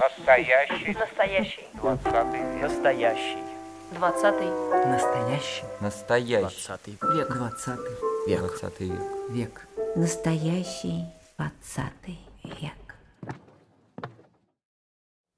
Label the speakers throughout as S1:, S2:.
S1: Настоящий.
S2: Настоящий.
S1: Двадцатый век.
S3: Настоящий.
S2: Двадцатый.
S3: Настоящий.
S4: Настоящий.
S3: Двадцатый век.
S4: Двадцатый.
S3: Век.
S4: Двадцатый век.
S3: Век.
S5: Настоящий двадцатый век.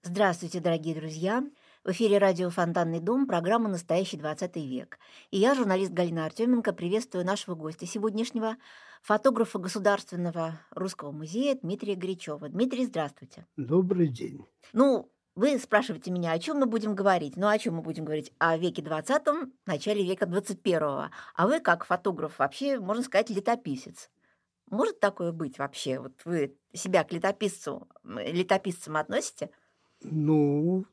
S5: Здравствуйте, дорогие друзья! В эфире радио «Фонтанный дом» программа «Настоящий 20 век». И я, журналист Галина Артеменко, приветствую нашего гостя сегодняшнего, фотографа Государственного русского музея Дмитрия Горячева. Дмитрий, здравствуйте.
S6: Добрый день.
S5: Ну, вы спрашиваете меня, о чем мы будем говорить? Ну, о чем мы будем говорить? О веке 20 начале века 21 А вы, как фотограф, вообще, можно сказать, летописец. Может такое быть вообще? Вот вы себя к летописцу, летописцам относите?
S6: Ну,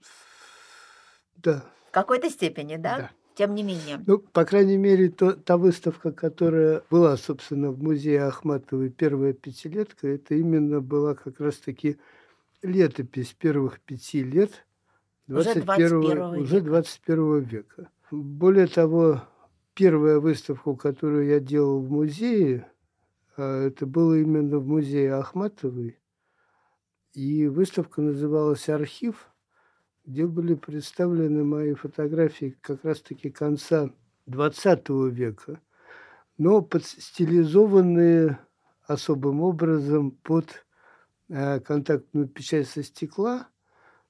S6: да.
S5: В какой-то степени, да?
S6: Да.
S5: Тем не менее.
S6: Ну, по крайней мере, то, та выставка, которая была, собственно, в музее Ахматовой первая пятилетка, это именно была как раз-таки летопись первых пяти лет
S5: Уже
S6: 21
S5: 21
S6: уже
S5: века.
S6: 21 века. Более того, первая выставка, которую я делал в музее, а, это было именно в музее Ахматовой. И выставка называлась «Архив», где были представлены мои фотографии как раз-таки конца XX века, но под- стилизованные особым образом под э, контактную печать со стекла,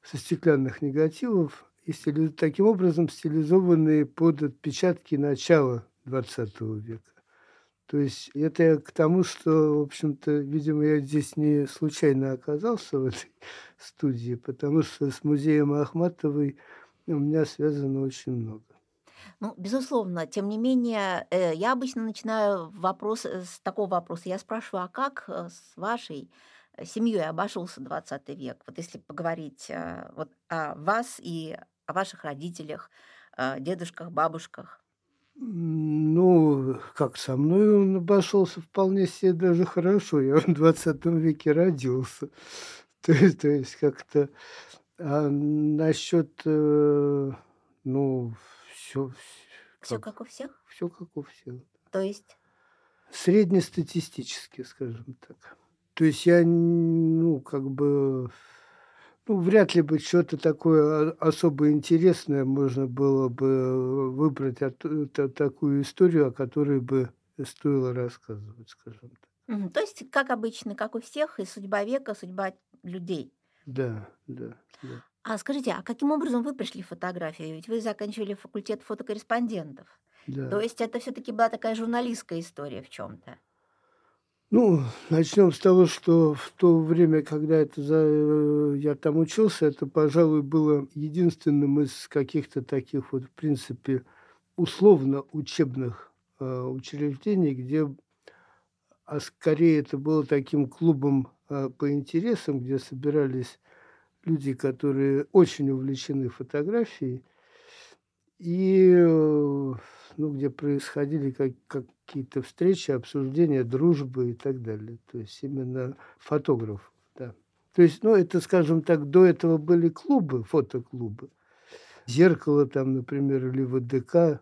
S6: со стеклянных негативов, и стили- таким образом стилизованные под отпечатки начала XX века. То есть это к тому, что, в общем-то, видимо, я здесь не случайно оказался в этой студии, потому что с музеем Ахматовой у меня связано очень много.
S5: Ну, безусловно, тем не менее, э, я обычно начинаю вопрос э, с такого вопроса. Я спрашиваю, а как э, с вашей семьей обошелся 20 век? Вот если поговорить вот о вас и о ваших родителях, дедушках, бабушках.
S6: Ну, как со мной он обошелся вполне себе даже хорошо. Я в 20 веке родился. То есть, то есть как-то... А насчет, э, ну, все,
S5: Все как у всех?
S6: все как у всех.
S5: То есть,
S6: Среднестатистически, скажем так. То есть я, ну, как бы, ну, вряд ли бы что-то такое особо интересное можно было бы выбрать от- та- такую историю, о которой бы стоило рассказывать, скажем так.
S5: то есть, как обычно, как у всех, и судьба века, судьба людей.
S6: Да, да, да.
S5: А скажите, а каким образом вы пришли в фотографию? Ведь вы заканчивали факультет фотокорреспондентов.
S6: да.
S5: То есть это все-таки была такая журналистская история в чем-то.
S6: Ну, начнем с того, что в то время, когда это за, э, я там учился, это, пожалуй, было единственным из каких-то таких вот, в принципе, условно учебных э, учреждений, где, а скорее это было таким клубом э, по интересам, где собирались люди, которые очень увлечены фотографией, и э, ну, где происходили как, какие-то встречи, обсуждения, дружбы и так далее. То есть именно фотографов, да. То есть, ну, это, скажем так, до этого были клубы, фотоклубы. Зеркало там, например, или ВДК.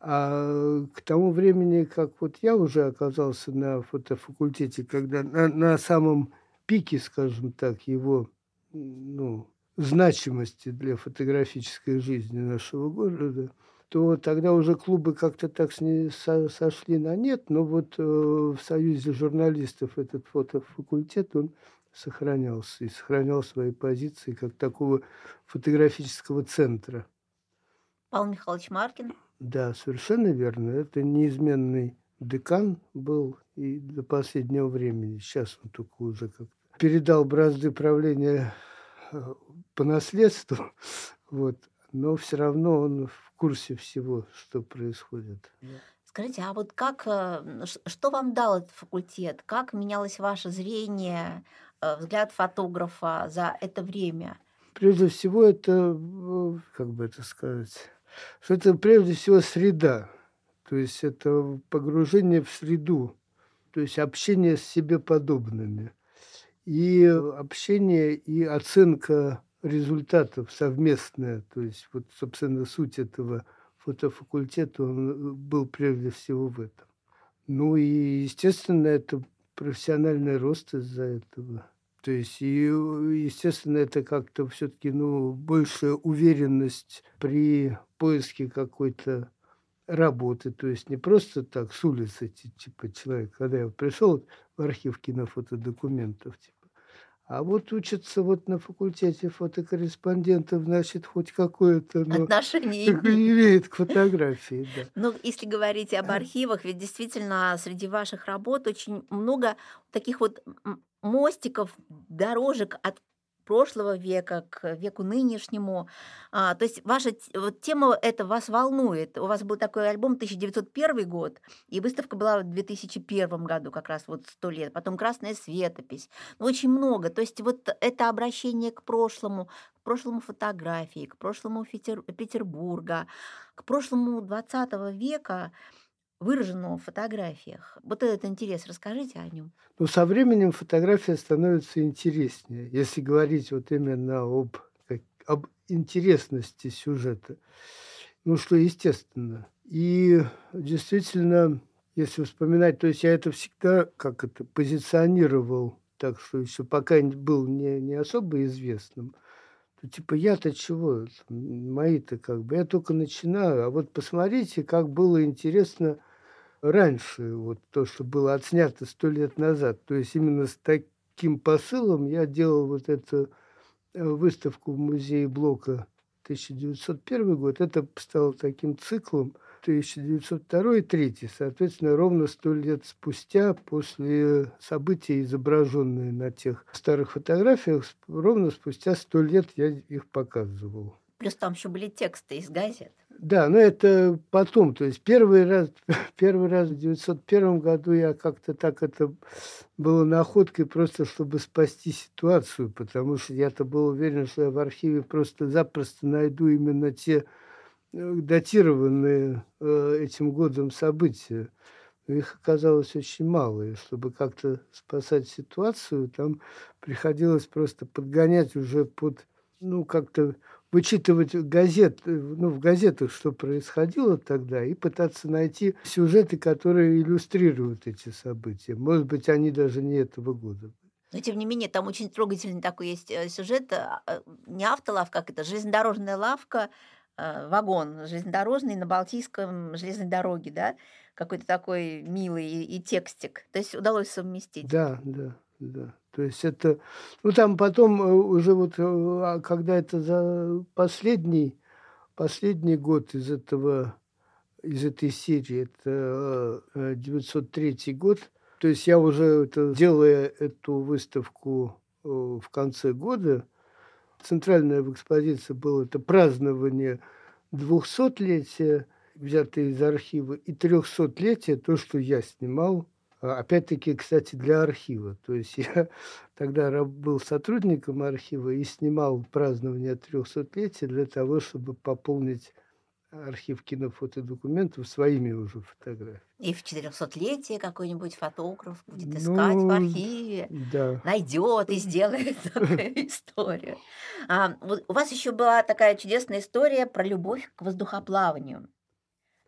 S6: А к тому времени, как вот я уже оказался на фотофакультете, когда на, на самом пике, скажем так, его ну, значимости для фотографической жизни нашего города, то тогда уже клубы как-то так сошли на нет, но вот э, в Союзе журналистов этот фотофакультет, он сохранялся и сохранял свои позиции как такого фотографического центра.
S5: Павел Михайлович Маркин.
S6: Да, совершенно верно. Это неизменный декан был и до последнего времени. Сейчас он только уже как передал бразды правления э, по наследству, вот. Но все равно он в курсе всего, что происходит.
S5: Скажите, а вот как, э, что вам дал этот факультет? Как менялось ваше зрение, э, взгляд фотографа за это время?
S6: Прежде всего, это, э, как бы это сказать, что это прежде всего среда. То есть это погружение в среду, то есть общение с себе подобными. И общение и оценка результатов совместная. То есть вот, собственно, суть этого фотофакультета он э, был прежде всего в этом. Ну и, естественно, это профессиональный рост из-за этого. То есть, и, естественно, это как-то все-таки, ну, большая уверенность при поиске какой-то работы. То есть не просто так с улицы, типа, человек, когда я пришел в архив кинофотодокументов, типа, а вот учатся вот на факультете фотокорреспондентов, значит, хоть какое-то
S5: ну, отношение
S6: имеет к фотографии. Да.
S5: Ну, если говорить об архивах, ведь действительно среди ваших работ очень много таких вот мостиков, дорожек от прошлого века к веку нынешнему. А, то есть ваша вот, тема это вас волнует. У вас был такой альбом 1901 год, и выставка была в 2001 году, как раз вот сто лет. Потом «Красная светопись». Ну, очень много. То есть вот это обращение к прошлому, к прошлому фотографии, к прошлому Петербурга, к прошлому 20 века – выраженного в фотографиях. Вот этот интерес, расскажите о нем.
S6: Ну, со временем фотография становится интереснее, если говорить вот именно об, как, об интересности сюжета. Ну, что естественно. И действительно, если вспоминать, то есть я это всегда как это позиционировал, так что еще пока был не, не особо известным, то типа я-то чего, мои-то как бы, я только начинаю, а вот посмотрите, как было интересно раньше, вот то, что было отснято сто лет назад. То есть именно с таким посылом я делал вот эту э, выставку в музее Блока 1901 год. Это стало таким циклом 1902 и 1903. Соответственно, ровно сто лет спустя, после событий, изображенные на тех старых фотографиях, ровно спустя сто лет я их показывал.
S5: Плюс там еще были тексты из газет.
S6: Да, но это потом. То есть первый раз, первый раз в 901 году я как-то так это было находкой просто, чтобы спасти ситуацию, потому что я-то был уверен, что я в архиве просто запросто найду именно те э, датированные э, этим годом события. Их оказалось очень мало, и чтобы как-то спасать ситуацию, там приходилось просто подгонять уже под, ну, как-то вычитывать газет, э, ну, в газетах, что происходило тогда, и пытаться найти сюжеты, которые иллюстрируют эти события. Может быть, они даже не этого года.
S5: Но, тем не менее, там очень трогательный такой есть э, сюжет. А, а, не автолавка, как это, железнодорожная лавка, а, вагон железнодорожный на Балтийском железной дороге, да? Какой-то такой милый и, и текстик. То есть удалось совместить.
S6: Да, да, да. То есть это, ну там потом э, уже вот, э, а когда это за последний, последний год из этого, из этой серии, это 903 э, год, то есть я уже это, делая эту выставку в конце года, центральная в экспозиции было это празднование 200-летия, взятое из архива, и 300-летия, то, что я снимал опять-таки, кстати, для архива. То есть я тогда был сотрудником архива и снимал празднование 300-летия для того, чтобы пополнить архив кинофотодокументов своими уже фотографиями.
S5: И в 400-летие какой-нибудь фотограф будет искать ну, в архиве, да. найдет и сделает такую историю. А, вот у вас еще была такая чудесная история про любовь к воздухоплаванию.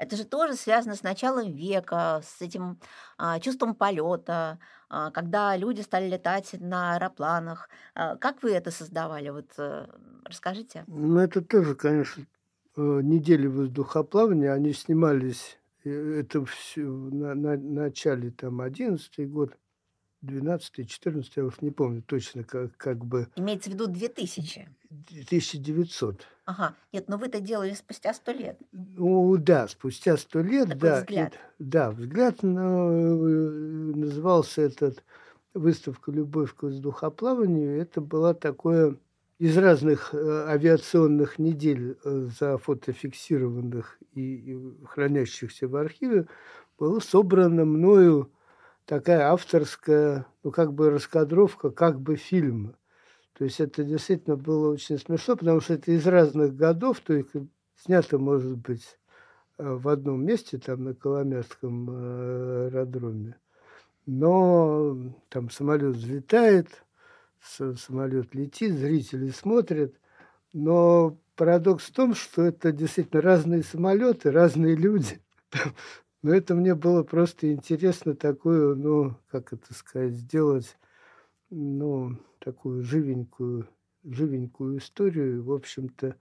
S5: Это же тоже связано с началом века, с этим а, чувством полета, а, когда люди стали летать на аэропланах. А, как вы это создавали? Вот а, расскажите.
S6: Ну, это тоже, конечно, э, недели воздухоплавания. Они снимались, э, это все на, на начале там 11 год. 12 14 я уж не помню точно, как, как бы...
S5: Имеется в виду 2000?
S6: 1900.
S5: Ага. Нет, но вы это делали спустя сто лет.
S6: Ну, да, спустя сто лет, Такой да.
S5: взгляд.
S6: И, да, взгляд э, назывался этот выставка «Любовь к воздухоплаванию». Это была такое из разных э, авиационных недель э, зафотофиксированных и, и хранящихся в архиве было собрано мною такая авторская, ну, как бы раскадровка, как бы фильма. То есть это действительно было очень смешно, потому что это из разных годов, то есть снято, может быть, э, в одном месте, там на Коломярском э, аэродроме. Но там самолет взлетает, самолет летит, зрители смотрят. Но парадокс в том, что это действительно разные самолеты, разные люди. Но это мне было просто интересно такую, ну, как это сказать, сделать, ну, такую живенькую, живенькую историю. В общем-то,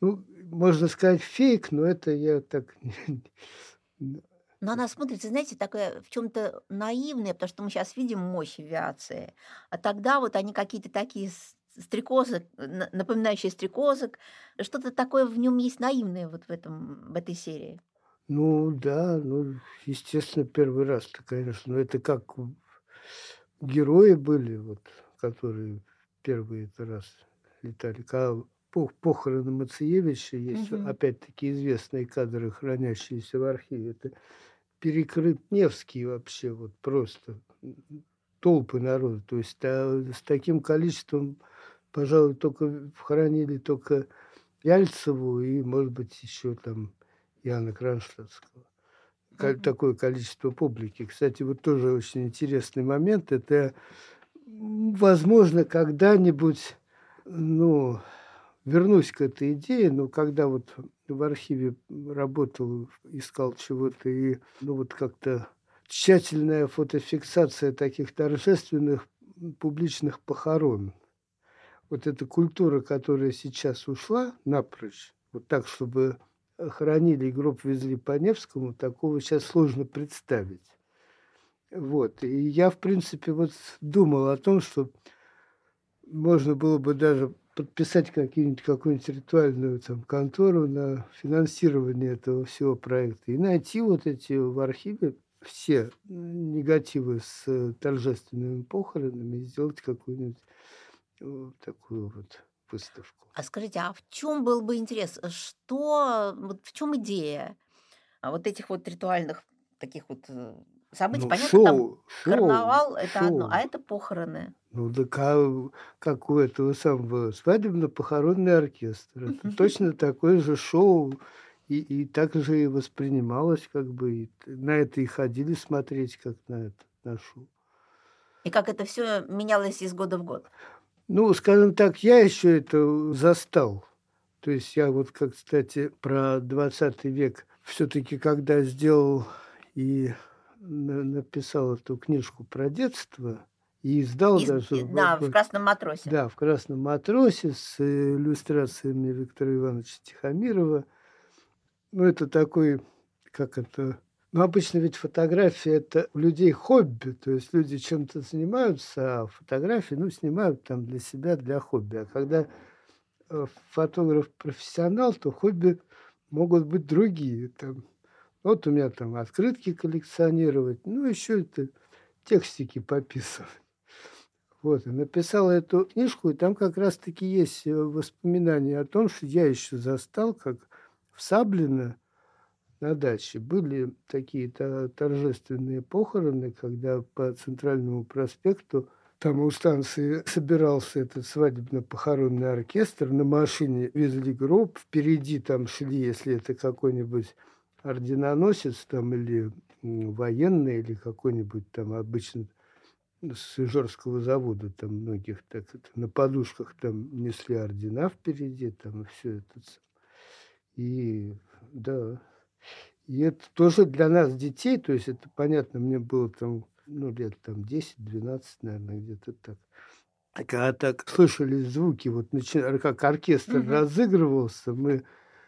S6: ну, можно сказать, фейк, но это я так
S5: но она смотрится, знаете, такая в чем-то наивная, потому что мы сейчас видим мощь авиации. А тогда вот они какие-то такие стрекозы, напоминающие стрекозок. Что-то такое в нем есть наивное вот в, этом, в этой серии.
S6: Ну да, ну, естественно, первый раз-то, конечно. Но это как герои были, вот, которые первый раз летали. Когда похороны Мациевича есть, угу. опять-таки, известные кадры, хранящиеся в архиве. Это перекрыт Невский вообще, вот просто толпы народа. То есть а, с таким количеством, пожалуй, только хоронили только Яльцеву и, может быть, еще там Яна Кронштадтского. Mm-hmm. Такое количество публики. Кстати, вот тоже очень интересный момент. Это, возможно, когда-нибудь, ну, вернусь к этой идее, но когда вот в архиве работал, искал чего-то, и ну вот как-то тщательная фотофиксация таких торжественных публичных похорон. Вот эта культура, которая сейчас ушла напрочь, вот так, чтобы хоронили и гроб везли по Невскому, такого сейчас сложно представить. Вот. И я, в принципе, вот думал о том, что можно было бы даже подписать какую-нибудь какую-нибудь ритуальную там, контору на финансирование этого всего проекта и найти вот эти в архиве все негативы с э, торжественными похоронами и сделать какую-нибудь вот э, такую вот выставку.
S5: А скажите, а в чем был бы интерес? Что, вот в чем идея а вот этих вот ритуальных таких вот событий?
S6: Ну,
S5: Понятно,
S6: шоу,
S5: там
S6: шоу,
S5: карнавал это
S6: шоу.
S5: одно, а это похороны.
S6: Ну, да как, как у этого самого свадебно-похоронный оркестр. Это точно такое же шоу. И, и так же и воспринималось, как бы, и на это и ходили смотреть, как на это, на шоу.
S5: И как это все менялось из года в год?
S6: Ну, скажем так, я еще это застал. То есть я вот, как, кстати, про 20 век все-таки, когда сделал и написал эту книжку про детство, и издал
S5: Из,
S6: даже...
S5: Да, в, в «Красном матросе».
S6: Да, в «Красном матросе» с иллюстрациями Виктора Ивановича Тихомирова. Ну, это такой, как это... Ну, обычно ведь фотография – это у людей хобби, то есть люди чем-то занимаются, а фотографии, ну, снимают там для себя, для хобби. А когда э, фотограф-профессионал, то хобби могут быть другие. Там, вот у меня там открытки коллекционировать, ну, еще это текстики пописывать. Вот, и написал эту книжку, и там как раз-таки есть э, воспоминания о том, что я еще застал, как в Саблино на даче были такие торжественные похороны, когда по Центральному проспекту там у станции собирался этот свадебно-похоронный оркестр, на машине везли гроб, впереди там шли, если это какой-нибудь орденоносец там или военный, или какой-нибудь там обычно с Ижорского завода, там многих так это, на подушках там несли ордена впереди, там и все это. И да, и это тоже для нас, детей, то есть это понятно, мне было там, ну, лет там 10-12, наверное, где-то так. А когда так слышали звуки, вот начи... как оркестр угу. разыгрывался, мы,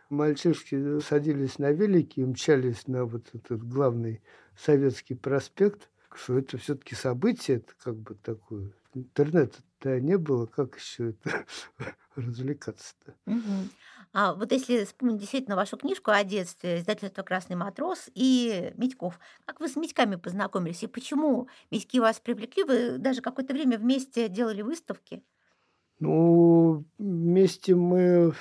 S6: мальчишки, садились на велики и мчались на вот этот главный советский проспект – что это все-таки событие, это как бы такое. Интернета-то не было, как еще это развлекаться-то?
S5: Угу. А вот если вспомнить действительно вашу книжку о детстве, издательство «Красный матрос» и Митьков, как вы с Митьками познакомились и почему Митьки вас привлекли? Вы даже какое-то время вместе делали выставки?
S6: Ну, вместе мы,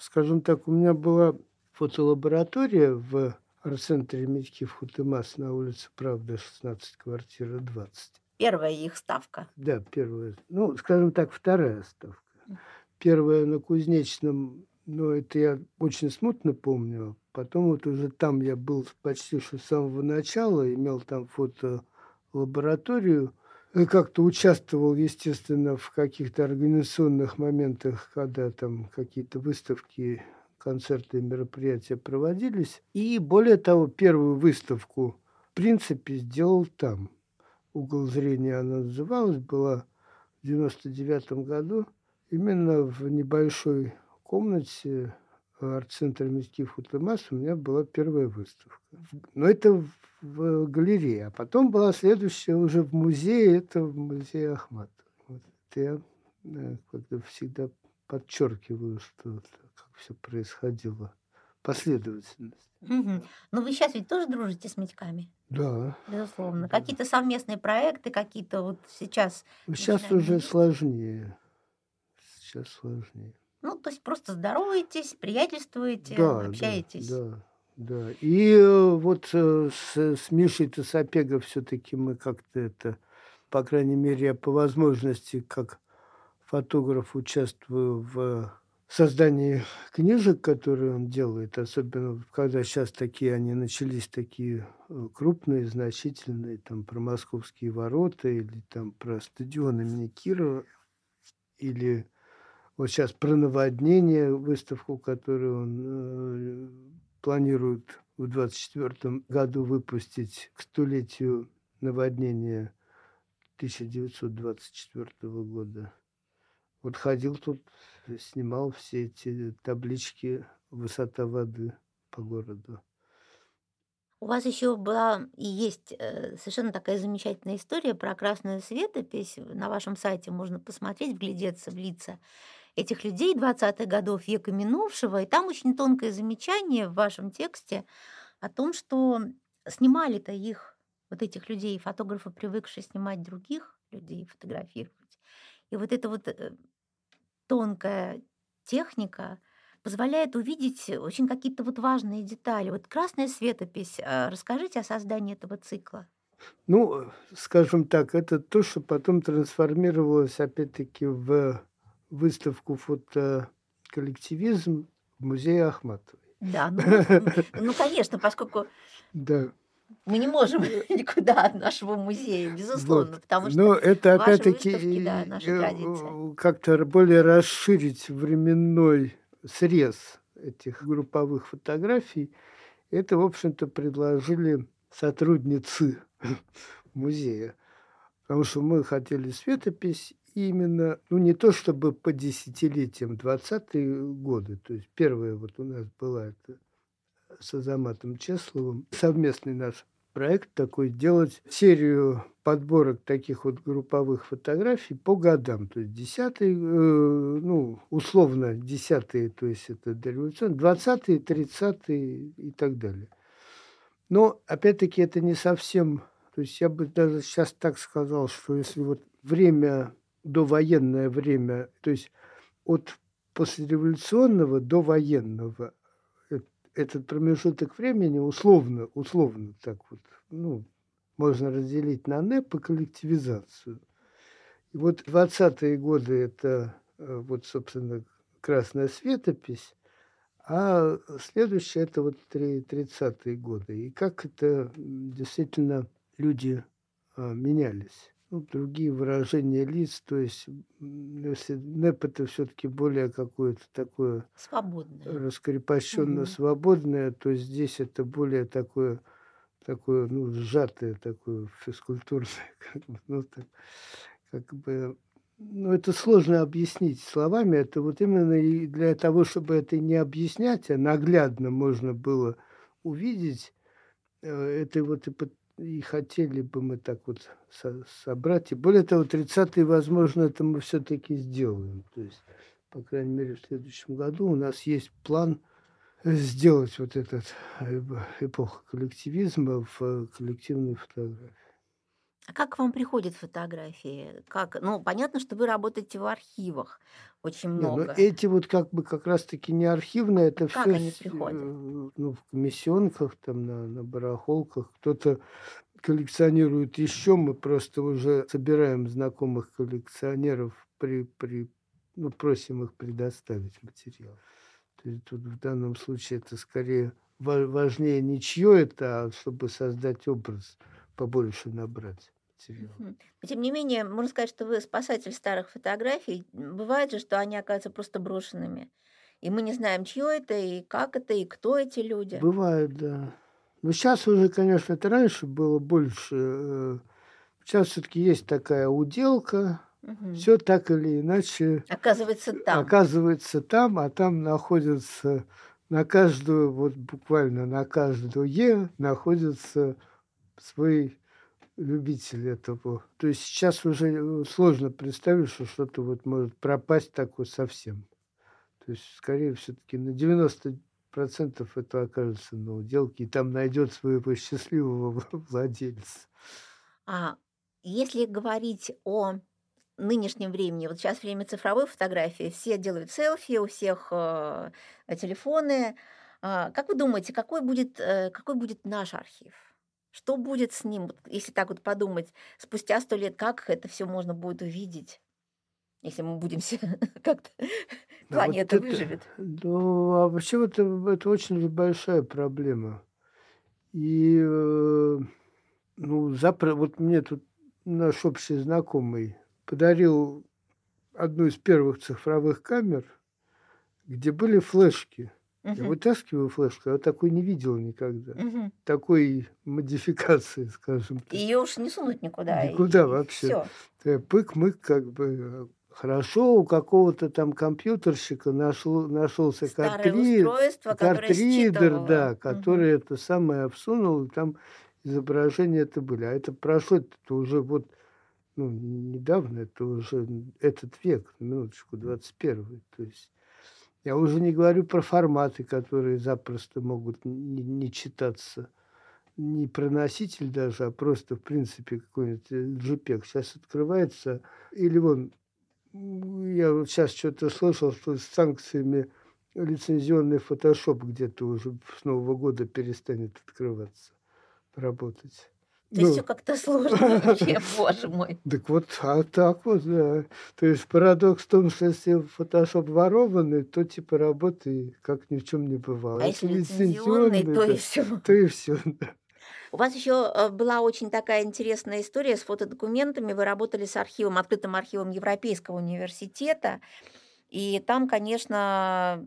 S6: скажем так, у меня была фотолаборатория в арт-центре Митьки в Хутымас на улице Правда, 16, квартира 20.
S5: Первая их ставка.
S6: Да, первая. Ну, скажем так, вторая ставка. Первая на Кузнечном, ну, это я очень смутно помню. Потом вот уже там я был почти что с самого начала, имел там фотолабораторию. И как-то участвовал, естественно, в каких-то организационных моментах, когда там какие-то выставки концерты мероприятия проводились. И более того, первую выставку в принципе сделал там. Угол зрения она называлась, была в 99 году именно в небольшой комнате арт-центра Митькив Утымас у меня была первая выставка. Но это в галерее. А потом была следующая уже в музее, это в музее Ахмат. Вот это я да, когда всегда подчеркиваю, что как все происходило. Последовательность.
S5: Угу. Но вы сейчас ведь тоже дружите с Митьками?
S6: Да.
S5: Безусловно. Да. Какие-то совместные проекты, какие-то вот сейчас...
S6: Сейчас уже сложнее. Сейчас сложнее.
S5: Ну, то есть просто здороваетесь, приятельствуете, да, общаетесь.
S6: Да, да. да. И э, вот э, с, с Мишей Тосопега все-таки мы как-то это, по крайней мере, я по возможности, как фотограф, участвую в создании книжек, которые он делает, особенно когда сейчас такие они начались, такие э, крупные, значительные, там про московские ворота или там про стадион имени Кирова, или вот сейчас про наводнение, выставку, которую он э, планирует в 2024 году выпустить к столетию наводнения 1924 года. Вот ходил тут, снимал все эти таблички «Высота воды» по городу.
S5: У вас еще была и есть э, совершенно такая замечательная история про красную светопись. На вашем сайте можно посмотреть, вглядеться в лица этих людей 20-х годов века минувшего. И там очень тонкое замечание в вашем тексте о том, что снимали-то их, вот этих людей, фотографы, привыкшие снимать других людей, фотографировать. И вот эта вот э, тонкая техника позволяет увидеть очень какие-то вот важные детали. Вот красная светопись. А, расскажите о создании этого цикла.
S6: Ну, скажем так, это то, что потом трансформировалось опять-таки в выставку фотоколлективизм в музее Ахматовой.
S5: Да, ну, ну конечно, поскольку
S6: да.
S5: мы не можем никуда от нашего музея, безусловно, вот. потому что
S6: Но это опять-таки да, э, как-то более расширить временной срез этих групповых фотографий. Это, в общем-то, предложили сотрудницы музея. Потому что мы хотели светопись именно, ну не то чтобы по десятилетиям, 20-е годы. То есть первая вот у нас была это с Азаматом Чесловым, совместный наш проект такой, делать серию подборок таких вот групповых фотографий по годам. То есть десятые, э, ну, условно десятые, то есть это дореволюционные, двадцатые, тридцатые и так далее. Но, опять-таки, это не совсем... То есть я бы даже сейчас так сказал, что если вот время довоенное время, то есть от послереволюционного до военного, этот промежуток времени условно, условно так вот, ну, можно разделить на НЭП и коллективизацию. И вот 20-е годы это э, вот, собственно, красная светопись, а следующее это вот 30-е годы. И как это действительно люди а, менялись ну, другие выражения лиц, то есть если НЭП это все-таки более какое-то такое
S5: свободное,
S6: раскрепощенно угу. свободное, то здесь это более такое такое, ну, сжатое, такое физкультурное, как бы, ну, так, как бы, ну, это сложно объяснить словами, это вот именно и для того, чтобы это не объяснять, а наглядно можно было увидеть, э, это вот и и хотели бы мы так вот со собрать. И более того, 30-е, возможно, это мы все-таки сделаем. То есть, по крайней мере, в следующем году у нас есть план сделать вот этот э, эпоху коллективизма в э, коллективной фотографии.
S5: А как к вам приходят фотографии? Как? Ну, понятно, что вы работаете в архивах очень много.
S6: Не, ну, эти вот как бы как раз-таки не архивные, это
S5: как
S6: все
S5: они приходят?
S6: Э, ну, в комиссионках, там, на, на барахолках. Кто-то коллекционирует еще, мы просто уже собираем знакомых коллекционеров, при, при, ну, просим их предоставить материал. То есть тут в данном случае это скорее важнее не чье это, а чтобы создать образ, побольше набрать материал.
S5: Но, тем не менее, можно сказать, что вы спасатель старых фотографий. Бывает же, что они оказываются просто брошенными. И мы не знаем, чье это, и как это, и кто эти люди.
S6: Бывает, да. Но сейчас уже, конечно, это раньше было больше. Сейчас э, все-таки есть такая уделка,
S5: Мгм.
S6: Все так или иначе
S5: Оказывается, там.
S6: оказывается там, а там находится на каждую, вот буквально на каждое находится свой любитель этого. То есть сейчас уже э, сложно представить, что что-то вот может пропасть такое совсем. То есть, скорее, все-таки на 90% это окажется на уделке, и там найдет своего счастливого владельца.
S5: А если говорить о нынешнем времени, вот сейчас время цифровой фотографии, все делают селфи, у всех э, телефоны. А, как вы думаете, какой будет, э, какой будет наш архив? Что будет с ним, вот если так вот подумать, спустя сто лет, как это все можно будет увидеть, если мы будем как-то
S6: Да, вот
S5: планета
S6: это,
S5: выживет?
S6: ну, а вообще это, это очень большая проблема. И, э, ну, запро... вот мне тут наш общий знакомый подарил одну из первых цифровых камер, где были флешки. Я
S5: Мгм,
S6: вытаскиваю флешку, я такой не видел никогда.
S5: мгм.
S6: Такой модификации, скажем так.
S5: Ее уж не сунуть никуда.
S6: Никуда вообще.
S5: Все.
S6: Э, Пык-мык, как бы э, хорошо, у какого-то там компьютерщика нашло, нашелся
S5: Старое
S6: картри-
S5: устройство, которое
S6: картридер, да, который это самое всунул, и там изображения это были. А это прошло это уже вот ну, недавно, это уже этот век, минуточку, 21 То есть я уже не говорю про форматы, которые запросто могут не, не читаться. Не про носитель даже, а просто, в принципе, какой-нибудь э, JPEG. Сейчас открывается, или вон, я вот сейчас что-то слышал, что с санкциями лицензионный фотошоп где-то уже с Нового года перестанет открываться, работать.
S5: То есть
S6: Ну,
S5: все как-то сложно вообще, боже мой.
S6: так вот, а так вот, да. То есть парадокс в том, что если фотошоп ворованный, то типа работы как ни в чем не бывало.
S5: А если лицензионный, то и
S6: да,
S5: все.
S6: то и все.
S5: У вас еще была очень такая интересная история с фотодокументами. Вы работали с архивом, открытым архивом Европейского университета. И там, конечно,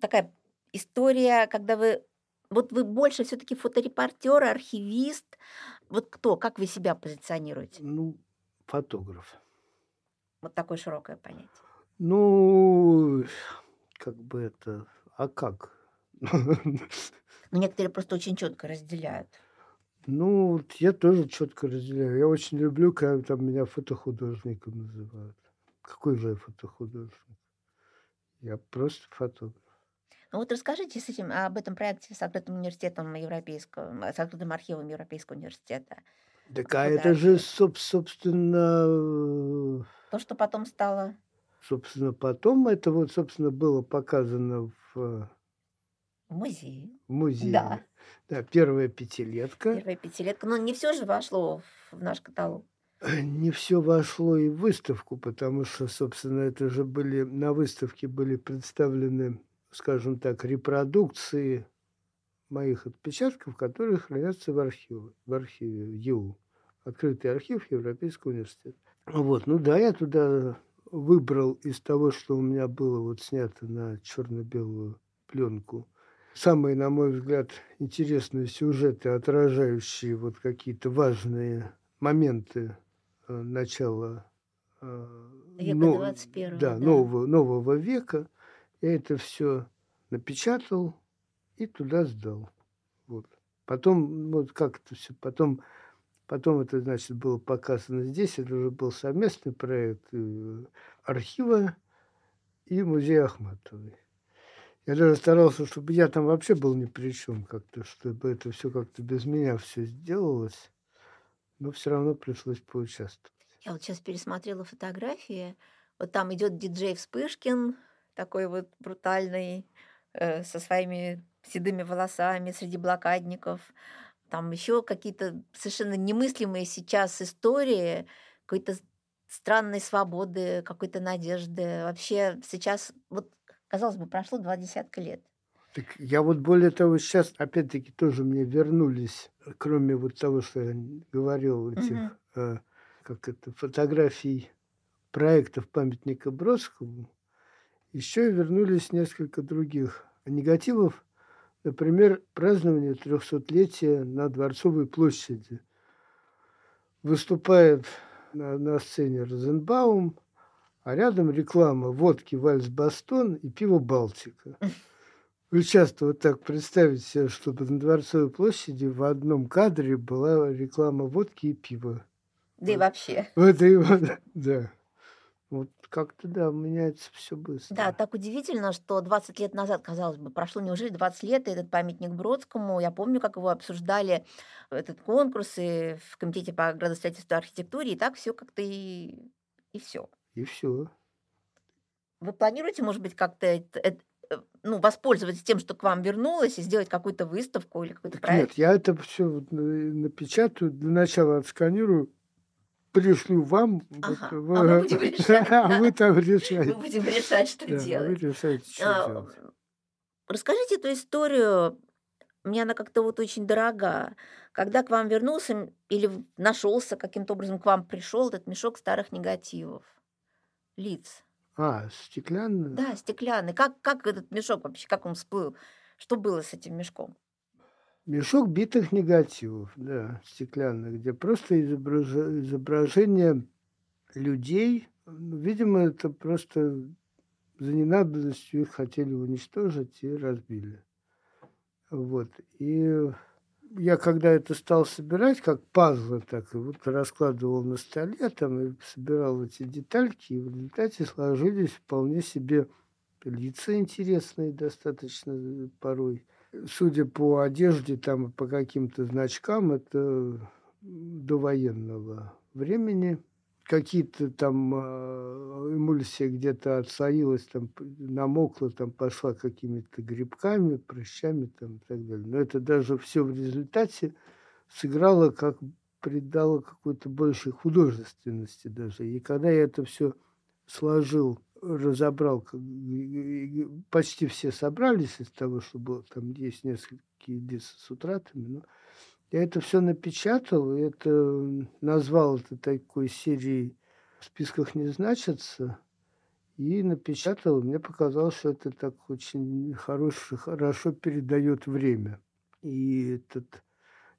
S5: такая история, когда вы... Вот вы больше все-таки фоторепортер, архивист. Вот кто, как вы себя позиционируете?
S6: Ну, фотограф.
S5: Вот такое широкое понятие.
S6: Ну, как бы это, а как?
S5: Но некоторые просто очень четко разделяют.
S6: Ну, вот я тоже четко разделяю. Я очень люблю, когда там меня фотохудожником называют. Какой же я фотохудожник? Я просто фотограф.
S5: Ну вот расскажите с этим, об этом проекте с открытым университетом европейского, с открытым архивом Европейского университета.
S6: Так а это же, соб- собственно,
S5: То, что потом стало
S6: собственно, потом это вот, собственно, было показано в,
S5: в музее.
S6: в музее.
S5: Да.
S6: Да, первая пятилетка.
S5: Первая пятилетка. Но не все же вошло в наш каталог.
S6: Не все вошло и в выставку, потому что, собственно, это же были на выставке были представлены, скажем так, репродукции моих отпечатков, которые хранятся в архиве, в архиве ЕУ, открытый архив Европейского университета. Вот, ну да, я туда выбрал из того, что у меня было вот снято на черно-белую пленку, самые, на мой взгляд, интересные сюжеты, отражающие вот какие-то важные моменты э, начала э,
S5: Века
S6: но-
S5: 21,
S6: да,
S5: да.
S6: Нового, нового века. Я это все напечатал и туда сдал. Вот. Потом, вот как это все, потом, потом это, значит, было показано здесь, это уже был совместный проект э, архива и музея Ахматовой. Я даже старался, чтобы я там вообще был ни при чем как-то, чтобы это все как-то без меня все сделалось, но все равно пришлось поучаствовать.
S5: Я вот сейчас пересмотрела фотографии. Вот там идет диджей Вспышкин, такой вот брутальный, э, со своими седыми волосами среди блокадников. Там еще какие-то совершенно немыслимые сейчас истории, какой-то странной свободы, какой-то надежды. Вообще сейчас, вот, казалось бы, прошло два десятка лет.
S6: Так я вот более того, сейчас опять-таки тоже мне вернулись, кроме вот того, что я говорил, этих,
S5: Мгм.
S6: э, как это, фотографий проектов памятника Бродскому, еще вернулись несколько других негативов. Например, празднование 300-летия на Дворцовой площади. Выступает на, на сцене Розенбаум, а рядом реклама водки Вальс Бастон и пиво Балтика. Вы часто вот так представить себе, чтобы на Дворцовой площади в одном кадре была реклама водки и пива.
S5: Да и вообще.
S6: Вот и вот, да. Как-то, да, меняется все быстро.
S5: Да, так удивительно, что 20 лет назад, казалось бы, прошло неужели 20 лет, и этот памятник Бродскому, я помню, как его обсуждали, этот конкурс, и в Комитете по градостроительству и архитектуре, и так все как-то и, и все.
S6: И все.
S5: Вы планируете, может быть, как-то это, это, э, ну, воспользоваться тем, что к вам вернулось, и сделать какую-то выставку или какой-то проект?
S6: нет, я это все напечатаю, для начала отсканирую, пришлю вам,
S5: Ага,
S6: вот,
S5: а
S6: вы-
S5: мы будем решать,
S6: а
S5: да.
S6: вы там
S5: Мы
S6: решаете.
S5: будем решать, что
S6: Да, вы
S5: делать.
S6: решаете, что
S5: А,
S6: делать.
S5: Расскажите эту историю. Мне она как-то вот очень дорога. Когда к вам вернулся или нашелся, каким-то образом к вам пришел этот мешок старых негативов, лиц.
S6: А, стеклянная?
S5: Да, стеклянный. Как, как этот мешок вообще, как он всплыл? Что было с этим мешком?
S6: Мешок битых негативов, да, стеклянных, где просто изобража- изображение людей. Видимо, это просто за ненадобностью их хотели уничтожить и разбили. Вот. И я когда это стал собирать, как пазлы, так и вот раскладывал на столе, там и собирал эти детальки, и в результате сложились вполне себе лица интересные достаточно э, порой. Судя по одежде там по каким-то значкам, это довоенного времени. Какие-то там э, эмульсия где-то отслоилась, там намокла, там пошла какими-то грибками, прыщами там и так далее. Но это даже все в результате сыграло, как придало какой-то большей художественности даже. И когда я это все сложил, разобрал, почти все собрались из того, что было, там есть несколько лица с утратами, но я это все напечатал, это назвал это такой серией в списках не значится, и напечатал. Мне показалось, что это так очень хорошо, хорошо передает время. И этот,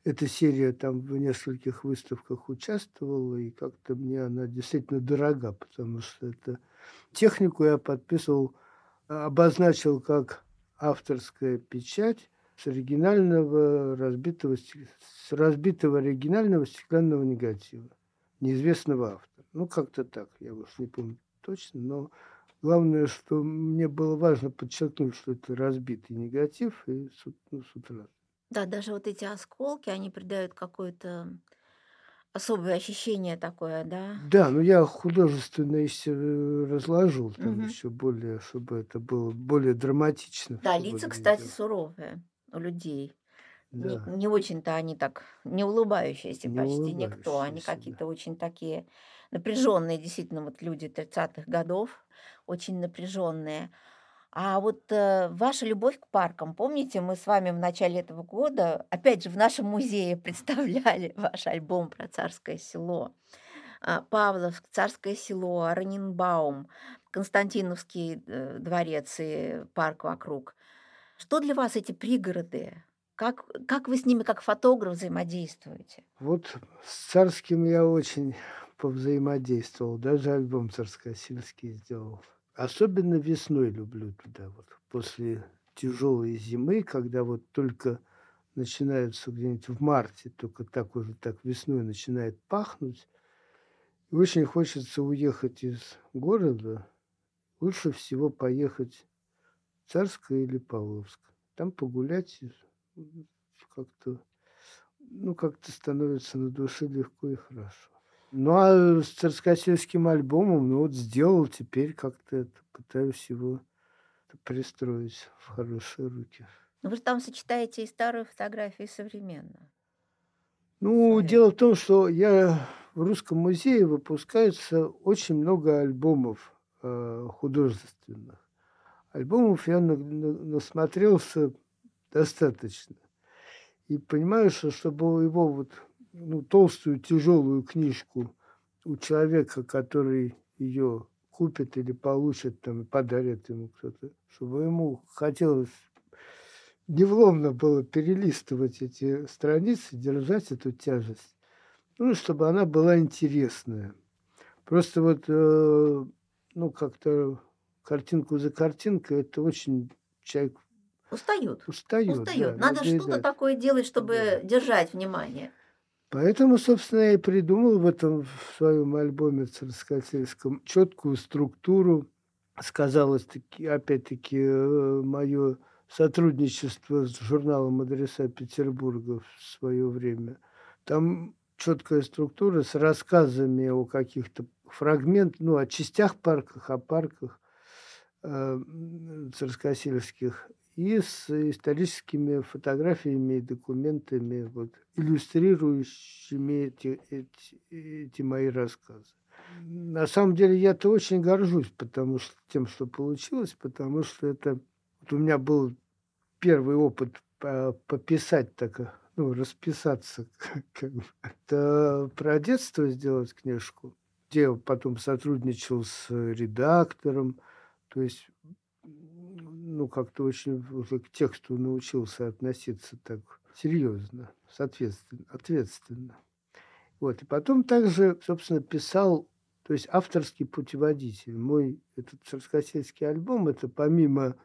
S6: эта серия там в нескольких выставках участвовала, и как-то мне она действительно дорога, потому что это технику я подписывал, обозначил как авторская печать с оригинального разбитого, с разбитого оригинального стеклянного негатива неизвестного автора. Ну, как-то так, я уж не помню точно, но главное, что мне было важно подчеркнуть, что это разбитый негатив и с, ну, с утра.
S5: Да, даже вот эти осколки, они придают какое-то особое ощущение такое, да?
S6: Да, ну я художественно еще разложил там
S5: Мгм.
S6: еще более, чтобы это было более драматично.
S5: Да, лица, кстати, суровые у людей. Не,
S6: Да.
S5: не очень-то они так, не улыбающиеся
S6: Не
S5: почти никто. Они
S6: улыбающиеся, да.
S5: какие-то очень такие напряженные, действительно, вот люди 30-х годов, очень напряженные. А вот э, ваша любовь к паркам, помните, мы с вами в начале этого года, опять же, в нашем музее представляли ваш альбом про царское село. А, Павловск, царское село, Раненбаум, Константиновский э, дворец и парк вокруг. Что для вас эти пригороды? Как, как вы с ними, как фотограф, взаимодействуете?
S6: Вот с царским я очень повзаимодействовал, даже альбом царскосельский сделал. Особенно весной люблю туда, вот после тяжелой зимы, когда вот только начинается где-нибудь в марте, только так уже так весной начинает пахнуть. И очень хочется уехать из города. Лучше всего поехать в Царское или Павловск. Там погулять как-то ну, как-то становится на душе легко и хорошо. Ну, а с царскосельским альбомом, ну, вот сделал, теперь как-то это, пытаюсь его пристроить в хорошие руки.
S5: Ну, вы же там сочетаете и старую фотографию, и современную.
S6: Ну,
S5: Правильно.
S6: дело в том, что я в Русском музее выпускается очень много альбомов э, художественных. Альбомов я на- на- насмотрелся достаточно. И понимаю, что чтобы его вот ну, толстую, тяжелую книжку у человека, который ее купит или получит там подарит ему кто-то, чтобы ему хотелось невломно было перелистывать эти страницы, держать эту тяжесть. ну, чтобы она была интересная. Просто вот, э, ну, как-то картинку за картинкой, это очень человек
S5: Устает.
S6: устает.
S5: Устает.
S6: да,
S5: Надо что-то такое делать, чтобы
S6: Да.
S5: держать внимание.
S6: Поэтому, собственно, я и придумал в этом в своем альбоме царскосельском четкую структуру. Сказалось таки, опять-таки, мое сотрудничество с журналом «Адреса Петербурга» в свое время. Там четкая структура с рассказами о каких-то фрагментах, ну, о частях парках, о парках э, царскосельских и с историческими фотографиями и документами, вот, иллюстрирующими эти, эти, эти мои рассказы. На самом деле я-то очень горжусь потому что, тем, что получилось, потому что это вот у меня был первый опыт по- пописать так, ну, расписаться, как бы. это про детство сделать книжку, где я потом сотрудничал с редактором, то есть как-то очень уже к тексту научился относиться так серьезно, соответственно, ответственно. Вот. И потом также, собственно, писал, то есть авторский путеводитель. Мой этот царскосельский альбом, это помимо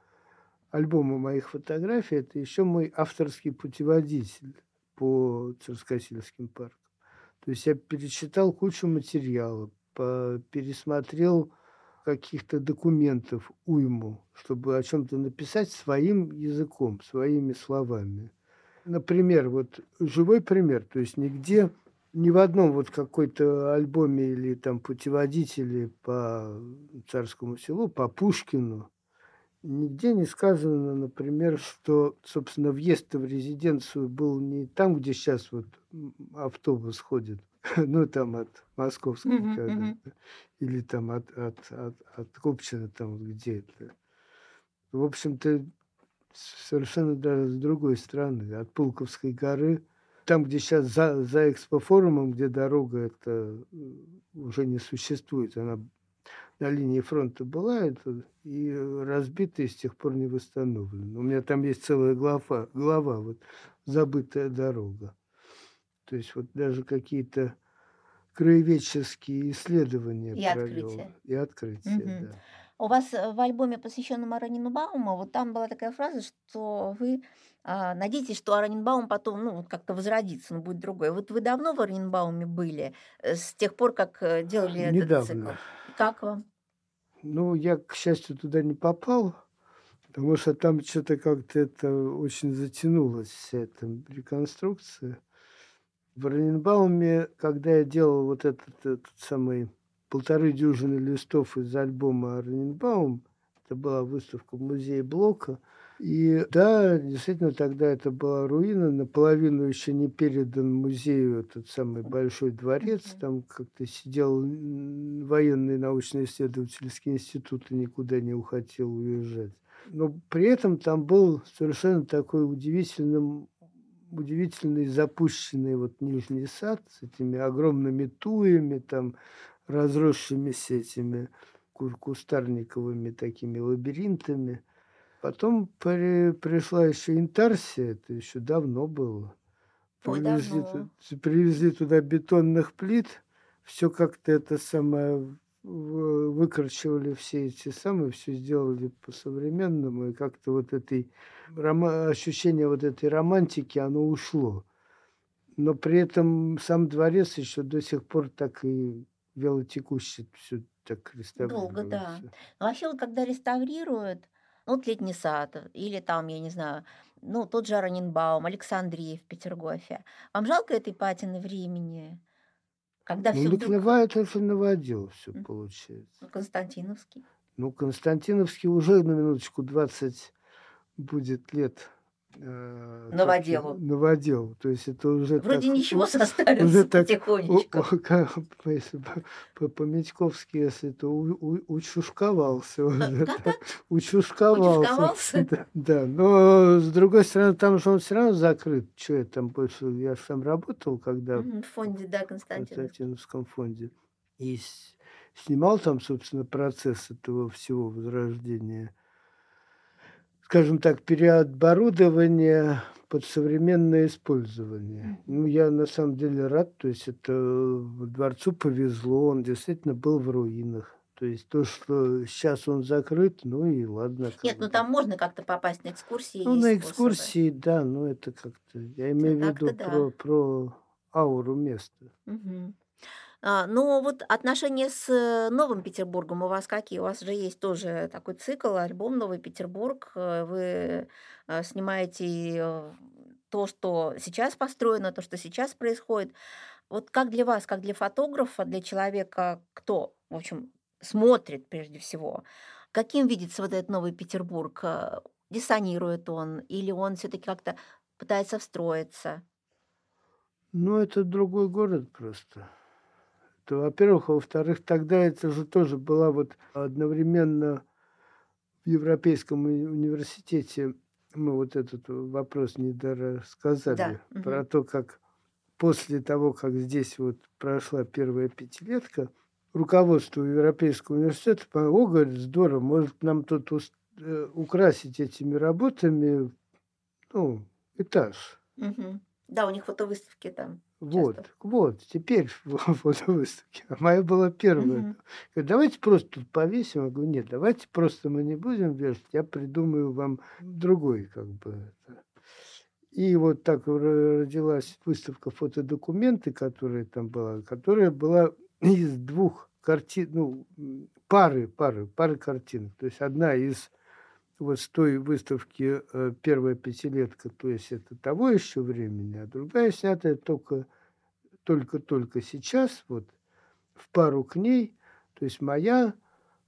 S6: альбома моих фотографий, это еще мой авторский путеводитель по царскосельским паркам. То есть я перечитал кучу материала, пересмотрел каких-то документов уйму, чтобы о чем-то написать своим языком, своими словами. Например, вот живой пример, то есть нигде, ни в одном вот какой-то альбоме или там путеводителе по царскому селу, по Пушкину, нигде не сказано, например, что, собственно, въезд в резиденцию был не там, где сейчас вот автобус ходит, ну, там от Московской, когда-
S5: мгм.
S6: или там от, от, от, от Купчино, там где это. В общем-то, совершенно даже с другой стороны, от Пулковской горы, там, где сейчас за, за экспофорумом, где дорога это уже не существует, она на линии фронта была это, и разбита и с тех пор не восстановлена. У меня там есть целая глава, глава вот «Забытая дорога». То есть вот даже какие-то краеведческие исследования
S5: И
S6: провел.
S5: открытия.
S6: И открытия,
S5: Мгм.
S6: да.
S5: У вас э, в альбоме, посвященном Аранинбауму, вот там была такая фраза, что вы а, надеетесь, что Аранинбаум потом ну, вот как-то возродится, он будет другой. Вот вы давно в Аранинбауме были, э, с тех пор, как э, делали этот цикл?
S6: Недавно.
S5: Как вам?
S6: Ну, я, к счастью, туда не попал, потому что там что-то как-то это очень затянулось, вся эта реконструкция. В Раненбауме, когда я делал вот этот, этот самый полторы дюжины листов из альбома Раненбаум, это была выставка в музее Блока, и да, действительно, тогда это была руина, наполовину еще не передан музею этот самый большой дворец, там как-то сидел военный научно-исследовательский институт и никуда не хотел уезжать. Но при этом там был совершенно такой удивительным, удивительный запущенный вот нижний сад с этими огромными туями, там разросшимися этими ку- кустарниковыми такими лабиринтами. Потом при- пришла еще интарсия, это еще давно было.
S5: Ой,
S6: Привезли,
S5: давно.
S6: ту- привезли туда бетонных плит, все как-то это самое в- выкорчевали все эти самые, все сделали по-современному, и как-то вот этой ощущение вот этой романтики, оно ушло. Но при этом сам дворец еще до сих пор так и велотекущий, все так
S5: Долго, да.
S6: реставрируется.
S5: Ну, вообще, вот когда реставрируют, ну, вот летний сад, или там, я не знаю, ну, тот же Аранинбаум, Александрия в Петергофе. Вам жалко этой патины времени? Когда
S6: Ну,
S5: все вдруг...
S6: наклевает это наводил все
S5: М.
S6: получается.
S5: Ну, Константиновский.
S6: Ну, Константиновский уже на минуточку 20 будет лет. Э,
S5: Новоделу.
S6: его- Новоделу. То есть это уже
S5: Вроде
S6: так,
S5: ничего состарился
S6: уже так,
S5: потихонечку.
S6: о- как, если по- по-митьковски, если то у- у- учушковался уже.
S5: как-
S6: так, Учушковался.
S5: Учушковался?
S6: Да, да, но с другой стороны, там же он все равно закрыт. Что я там больше, я же там работал, когда
S5: В фонде, да,
S6: в
S5: Константиновский.
S6: Константиновском фонде. И снимал там, собственно, процесс этого всего возрождения скажем так, переоборудование под современное использование. Ну, я на самом деле рад, то есть это дворцу повезло, он действительно был в руинах. То есть то, что сейчас он закрыт, ну и ладно.
S5: Нет, ну там можно как-то попасть на экскурсии.
S6: Ну, на экскурсии, способы. да, ну это как-то, я имею в виду да. про, про ауру места.
S5: Угу. А, но вот отношения с э, Новым Петербургом у вас какие? У вас же есть тоже такой цикл, альбом «Новый Петербург». Э, вы э, снимаете то, что сейчас построено, то, что сейчас происходит. Вот как для вас, как для фотографа, для человека, кто, в общем, смотрит прежде всего. Каким видится вот этот Новый Петербург? Диссонирует он или он все-таки как-то пытается встроиться?
S6: Ну, это другой город просто. Это, во-первых, а во-вторых, тогда это же тоже была вот одновременно в Европейском университете мы вот этот вопрос не рассказали да. про угу. то, как после того, как здесь вот прошла первая пятилетка, руководству Европейского университета, о, говорит, здорово, может нам тут э, украсить этими работами, ну, этаж.
S5: Угу. Да, у них фотовыставки там.
S6: Вот, часто. вот, теперь фотовыставки. А моя была первая. Угу. Давайте просто тут повесим. Я говорю, нет, давайте просто мы не будем вешать, я придумаю вам другой, как бы. И вот так родилась выставка фотодокументы, которая там была, которая была из двух картин, ну, пары, пары, пары картин. То есть одна из вот с той выставки э, первая пятилетка, то есть это того еще времени, а другая снятая только только-только сейчас, вот в пару к ней, то есть моя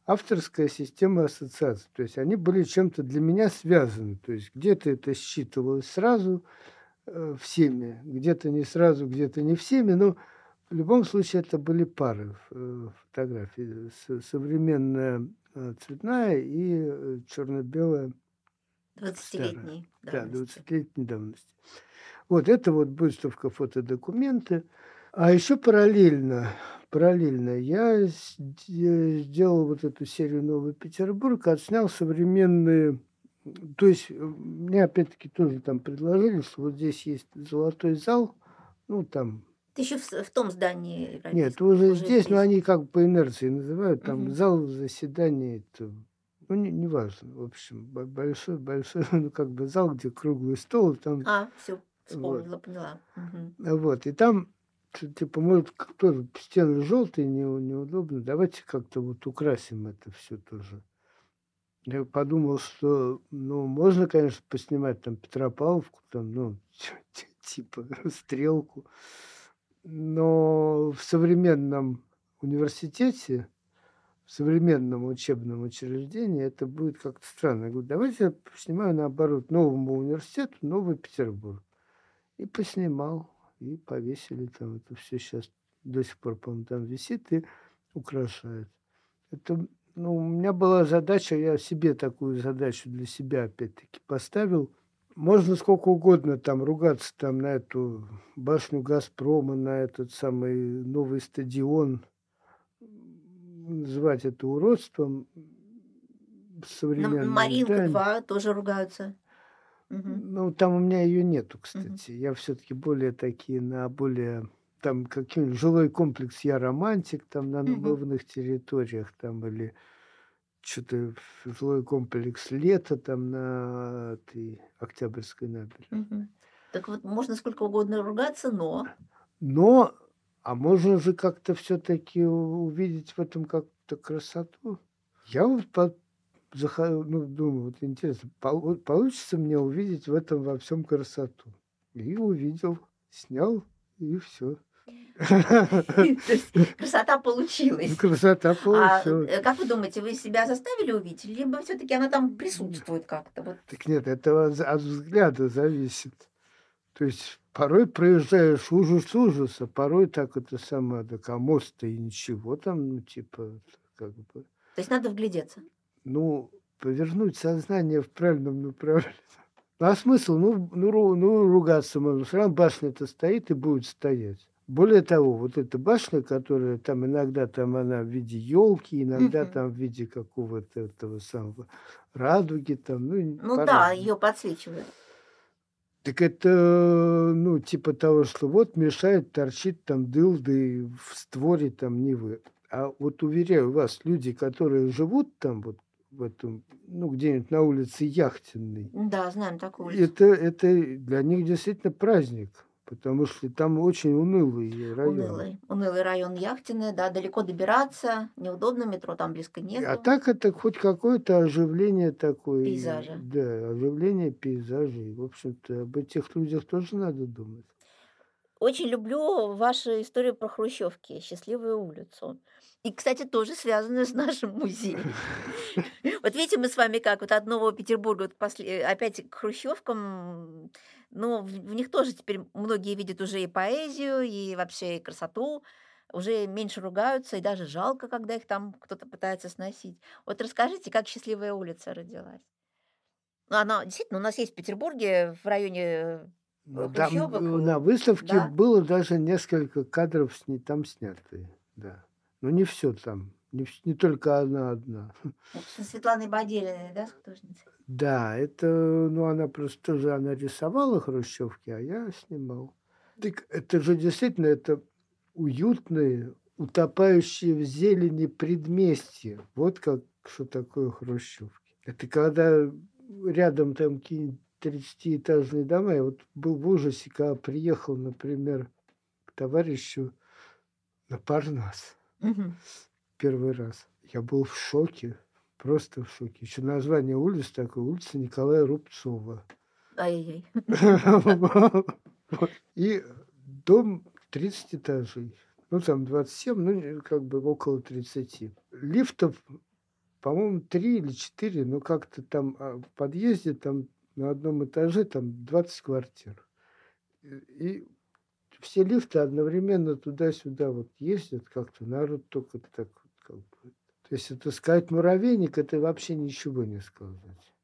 S6: авторская система ассоциаций. То есть они были чем-то для меня связаны. То есть где-то это считывалось сразу э, всеми, где-то не сразу, где-то не всеми, но в любом случае это были пары э, фотографий. Современная цветная и э, черно-белая.
S5: 20-летней
S6: Да, 20-летней давности. Вот это вот выставка фотодокументы. А еще параллельно, параллельно я сделал вот эту серию «Новый Петербург», отснял современные то есть мне опять-таки тоже там предложили, что вот здесь есть золотой зал, ну там
S5: ты еще в, в том здании
S6: Нет, уже, уже здесь, здесь, но они как по инерции называют, там угу. зал заседания, это, ну, не, не важно, в общем, большой, большой, ну, как бы зал, где круглый стол, там...
S5: А, все, вспомнила, вот. поняла. Угу.
S6: Вот, и там, типа, может, тоже стены желтые, не, неудобно, давайте как-то вот украсим это все тоже. Я подумал, что, ну, можно, конечно, поснимать там Петропавловку, там, ну, типа, стрелку, но в современном университете, в современном учебном учреждении это будет как-то странно. Я говорю, давайте я поснимаю наоборот новому университету Новый Петербург. И поснимал, и повесили там. Это все сейчас до сих пор, по-моему, там висит и украшает. Это, ну, у меня была задача, я себе такую задачу для себя опять-таки поставил – можно сколько угодно там ругаться там на эту башню Газпрома, на этот самый новый стадион, называть это уродством
S5: современным. Маринка 2 тоже ругаются.
S6: Угу. Ну, там у меня ее нету, кстати. Угу. Я все-таки более такие на более там какой-нибудь жилой комплекс я романтик там на угу. территориях там или что-то жилой комплекс лето там на этой Октябрьской набережной.
S5: Угу. Так вот, можно сколько угодно ругаться, но...
S6: Но, а можно же как-то все-таки увидеть в этом как-то красоту. Я вот по, захожу, ну, думаю, вот интересно, получится мне увидеть в этом во всем красоту. И увидел, снял, и все.
S5: Красота получилась.
S6: Красота получилась.
S5: А как вы думаете, вы себя заставили увидеть, либо все-таки она там присутствует как-то? Вот.
S6: Так нет, это от взгляда зависит. То есть порой проезжаешь ужас ужаса, порой так это самое, так а мост и ничего там, ну типа, как бы. То
S5: есть надо вглядеться?
S6: Ну, повернуть сознание в правильном направлении. Ну, а смысл? Ну, ну, ну ругаться можно. Все равно башня-то стоит и будет стоять. Более того, вот эта башня, которая там иногда там она в виде елки, иногда
S5: Мгм.
S6: там в виде какого-то этого самого радуги там, ну,
S5: Ну да, ее подсвечивают.
S6: Так это, ну, типа того, что вот мешает, торчит там дылды в створе там Нивы. А вот уверяю вас, люди, которые живут там вот в этом, ну, где-нибудь на улице Яхтенной,
S5: Да, знаем такую улицу.
S6: это, это для них действительно праздник, потому что там очень унылый район.
S5: Унылый. Унылый район Яхтенный, да, далеко добираться, неудобно, метро там близко
S6: А
S5: нету.
S6: так это хоть какое-то оживление такое.
S5: Пейзажа.
S6: Да, оживление пейзажей. В общем-то, об этих людях тоже надо думать.
S5: Очень люблю вашу историю про хрущевки, счастливую улицу. И, кстати, тоже связанную с нашим музеем. Вот видите, мы с вами как, вот от Нового Петербурга опять к хрущевкам, ну, в них тоже теперь многие видят уже и поэзию, и вообще и красоту, уже меньше ругаются, и даже жалко, когда их там кто-то пытается сносить. Вот расскажите, как счастливая улица родилась? Ну, она действительно у нас есть в Петербурге, в районе
S6: Ну,
S5: э,
S6: на выставке
S5: да.
S6: было даже несколько кадров сни- там снятые. Да. Но не все там. Не, не только она одна.
S5: Вот Со Светланой Баделиной, да, с художницей?
S6: Да, это, ну, она просто тоже, она рисовала хрущевки, а я снимал. Так это же действительно, это уютные, утопающие в зелени предместья. Вот как, что такое хрущевки. Это когда рядом там какие-нибудь 30-этажные дома. Я вот был в ужасе, когда приехал, например, к товарищу на Парнас
S5: Мгм.
S6: первый раз. Я был в шоке, просто в шоке. Еще название улицы такое, улица Николая Рубцова.
S5: Ай-яй-яй.
S6: И дом 30 этажей. Ну, там 27, ну, как бы около 30. Лифтов, по-моему, 3 или 4, но как-то там а, в подъезде, там на одном этаже, там 20 квартир. И, все лифты одновременно туда-сюда вот ездят, как-то народ только так вот как бы. То есть это сказать муравейник, это вообще ничего не сказать.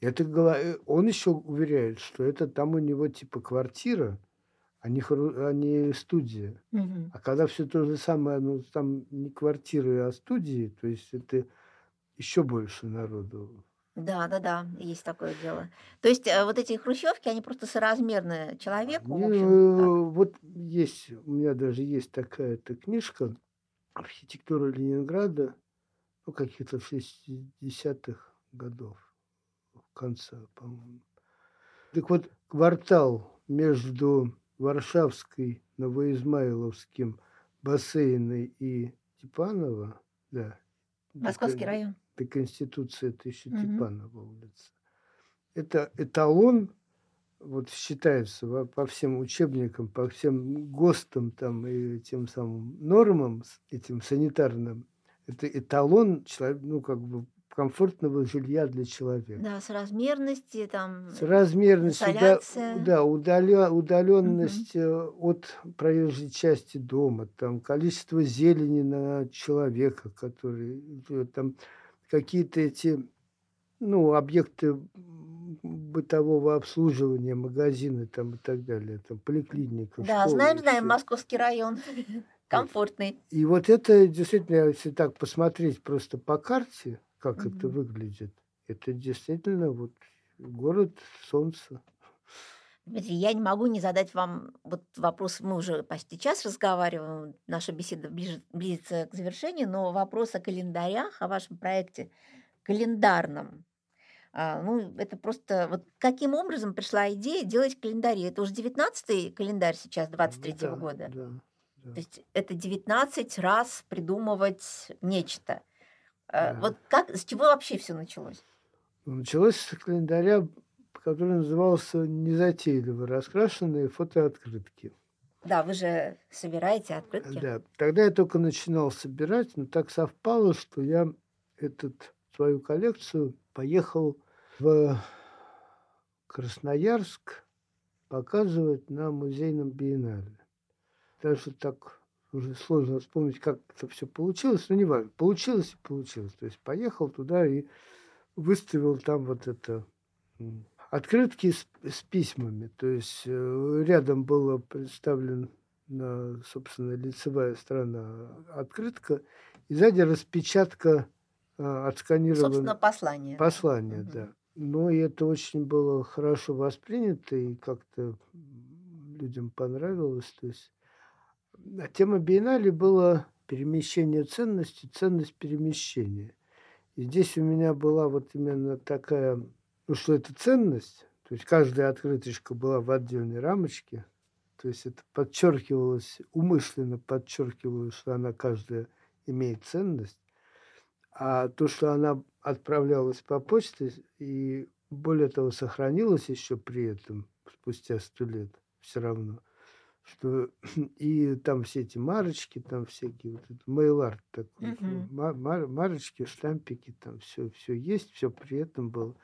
S6: Это э, он еще уверяет, что это там у него типа квартира, а не, хру- а не студия.
S5: Мгм.
S6: А когда все то же самое, ну там не квартиры, а студии, то есть это еще больше народу.
S5: Да, да, да, есть такое дело. То есть э, вот эти хрущевки, они просто соразмерны человеку, в
S6: Они,
S5: общем.
S6: э, вот есть, у меня даже есть такая-то книжка «Архитектура Ленинграда», ну, каких-то 60-х годов, конца, по-моему. Так вот, квартал между Варшавской, Новоизмайловским, Бассейной и Типанова, да.
S5: Московский район.
S6: До Конституции это еще
S5: Мгм.
S6: Типанова улица. Это эталон, вот считается во- по всем учебникам, по всем ГОСТам там и тем самым нормам с- этим санитарным, это эталон ну, как бы комфортного жилья для человека.
S5: Да, соразмерности, там,
S6: С размерностью, да, да удаля- удаленность э, от проезжей части дома, там количество зелени на человека, который живет, там какие-то эти ну, объекты бытового обслуживания, магазины там и так далее, там поликлиника,
S5: Да,
S6: школа
S5: знаем, знаем, московский район. Комфортный.
S6: И вот это действительно, если так посмотреть просто по карте, как это
S5: Мгм.
S6: выглядит, это действительно вот город солнца.
S5: Я не могу не задать вам вот вопрос. Мы уже почти час разговариваем, наша беседа ближе- близится к завершению, но вопрос о календарях, о вашем проекте календарном. А, ну, это просто... Вот каким образом пришла идея делать календари? Это уже 19-й календарь сейчас, 23-го
S6: Да,
S5: года.
S6: да, да.
S5: То есть это 19 раз придумывать нечто. А,
S6: Да.
S5: Вот как, с чего вообще все началось?
S6: Началось с календаря, который назывался «Незатейливо раскрашенные фотооткрытки».
S5: Да, вы же собираете открытки.
S6: Да, тогда я только начинал собирать, но так совпало, что я этот, свою коллекцию поехал в Красноярск показывать на музейном биеннале. Даже так уже сложно вспомнить, как это все получилось, но не важно. Получилось и получилось. То есть поехал туда и выставил там вот это открытки с, с письмами. То есть э, рядом было представлен на, собственно, лицевая сторона открытка, и сзади распечатка а, отсканированного
S5: Собственно, послание.
S6: послания,
S5: Мгм.
S6: да. Но это очень было хорошо воспринято и как-то людям понравилось. То есть а тема биеннале была перемещение ценностей, ценность перемещения. И здесь у меня была вот именно такая, ну что это ценность, то есть каждая открыточка была в отдельной рамочке, то есть это подчеркивалось, умышленно подчеркивалось, что она каждая имеет ценность, а то, что она отправлялась по почте и более того сохранилась еще при этом спустя сто лет все равно, что и там все эти марочки, там всякие вот это mail art
S5: такой,
S6: ма- мар- марочки, штампики, там все, все есть, все при этом было.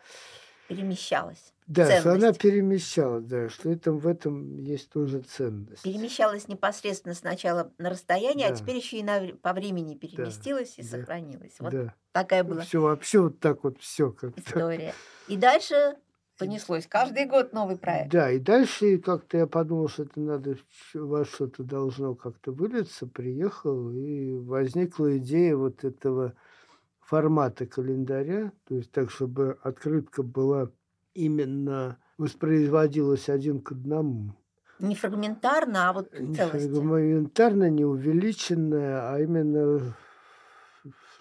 S5: Перемещалась.
S6: Да, что она
S5: Ценность.
S6: перемещалась, да, что это, в этом есть тоже ценность.
S5: Перемещалась непосредственно сначала на расстояние, а
S6: Да.
S5: теперь еще и на, по времени переместилась и
S6: да,
S5: сохранилась. Вот
S6: Да.
S5: такая была
S6: Все вообще вот так вот все как-то.
S5: история. И дальше понеслось. Каждый год новый проект.
S6: Да, и дальше как-то я подумал, что это надо, во что-то должно как-то вылиться, приехал, и возникла идея вот этого формата календаря, то есть так, чтобы открытка была именно воспроизводилась один к одному.
S5: Не фрагментарно, а вот в
S6: Не
S5: целости.
S6: фрагментарно, не увеличенная, а именно в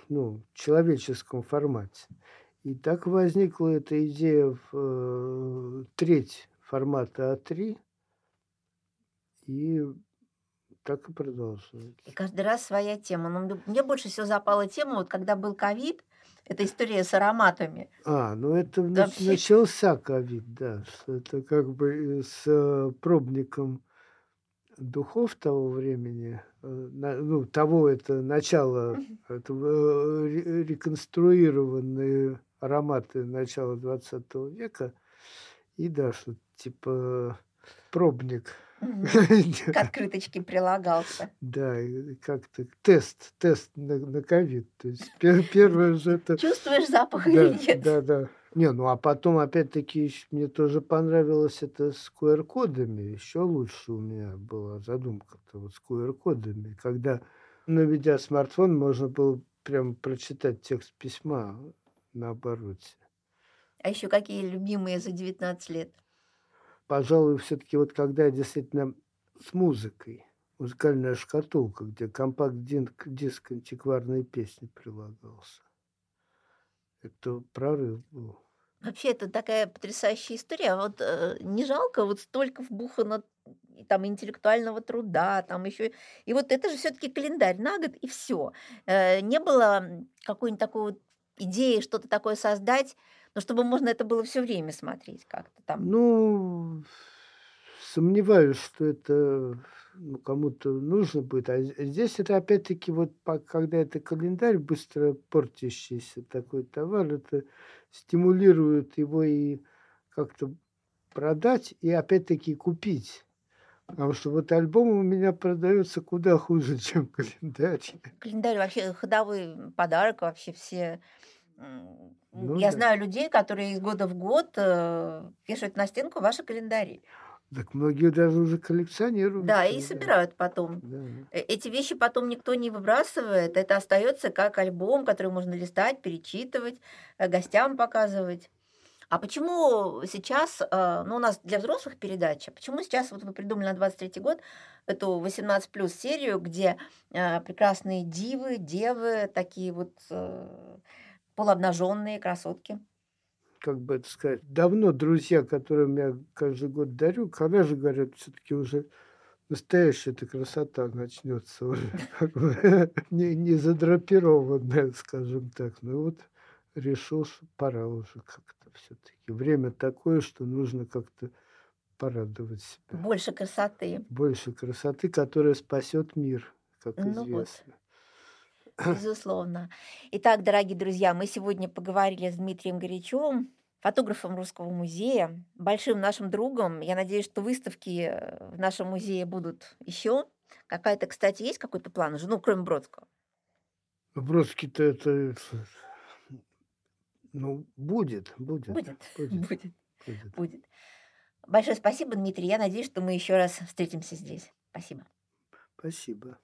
S6: ну, человеческом формате. И так возникла эта идея в э, треть формата А3, и так и продолжается.
S5: И каждый раз своя тема. Но мне- мне больше всего запала тема, вот когда был ковид, эта история с ароматами.
S6: А, ну это нач-
S5: Вообще.
S6: начался ковид, да, это как бы с э, пробником духов того времени, э, ну, того это начало, это э, ре- реконструированные ароматы начала 20 века, и да, что типа пробник.
S5: К открыточке прилагался.
S6: Да, как-то тест, тест на ковид. То есть пе- первое же это
S5: Чувствуешь запах или нет?
S6: да, да. Не, ну а потом опять-таки мне тоже понравилось это с QR-кодами. Еще лучше у меня была задумка-то вот с QR-кодами, когда, наведя смартфон, можно было прям прочитать текст письма на обороте.
S5: А еще какие любимые за 19 лет?
S6: Пожалуй, все-таки вот когда действительно с музыкой, музыкальная шкатулка, где компакт-диск антикварной песни прилагался. Это прорыв был.
S5: Вообще, это такая потрясающая история. А Вот э, не жалко, вот столько вбухано там интеллектуального труда, там еще. И вот это же все-таки календарь на год, и все. не было какой-нибудь такой вот идеи что-то такое создать, но чтобы можно это было все время смотреть как-то там.
S6: Ну, сомневаюсь, что это ну, кому-то нужно будет. А здесь это опять-таки вот когда это календарь быстро портящийся такой товар, это стимулирует его и как-то продать и опять-таки купить. Потому что вот альбом у меня продается куда хуже, чем календарь.
S5: Календарь вообще ходовой подарок вообще все.
S6: Ну
S5: Я
S6: да.
S5: знаю людей, которые из года в год э, вешают на стенку ваши календари.
S6: Так многие даже уже коллекционируют.
S5: Да, и
S6: календарь.
S5: собирают потом.
S6: Да.
S5: Э, Эти вещи потом никто не выбрасывает. Это остается как альбом, который можно листать, перечитывать, э, гостям показывать. А почему сейчас, э, ну, у нас для взрослых передача, почему сейчас вот вы придумали на 23 год эту 18 плюс серию, где прекрасные дивы, девы, такие вот полуобнаженные красотки?
S6: как бы это сказать, давно друзья, которым я каждый год дарю, когда же, говорят, все-таки уже настоящая эта красота начнется уже, как бы, не, не задрапированная, скажем так. Ну вот решил, что пора уже как-то все-таки. Время такое, что нужно как-то порадовать себя.
S5: Больше красоты.
S6: Больше красоты, которая спасет мир, как
S5: Ну вот. Безусловно. Итак, дорогие друзья, мы сегодня поговорили с Дмитрием Горячевым, фотографом Русского музея, большим нашим другом. Я надеюсь, что выставки э, в нашем музее будут еще. Какая-то, кстати, есть какой-то план уже, ну, кроме Бродского?
S6: Бродский-то это, ну, будет, будет,
S5: Будет,
S6: будет,
S5: будет,
S6: будет.
S5: будет. Большое спасибо, Дмитрий. Я надеюсь, что мы еще раз встретимся здесь. Спасибо.
S6: Спасибо.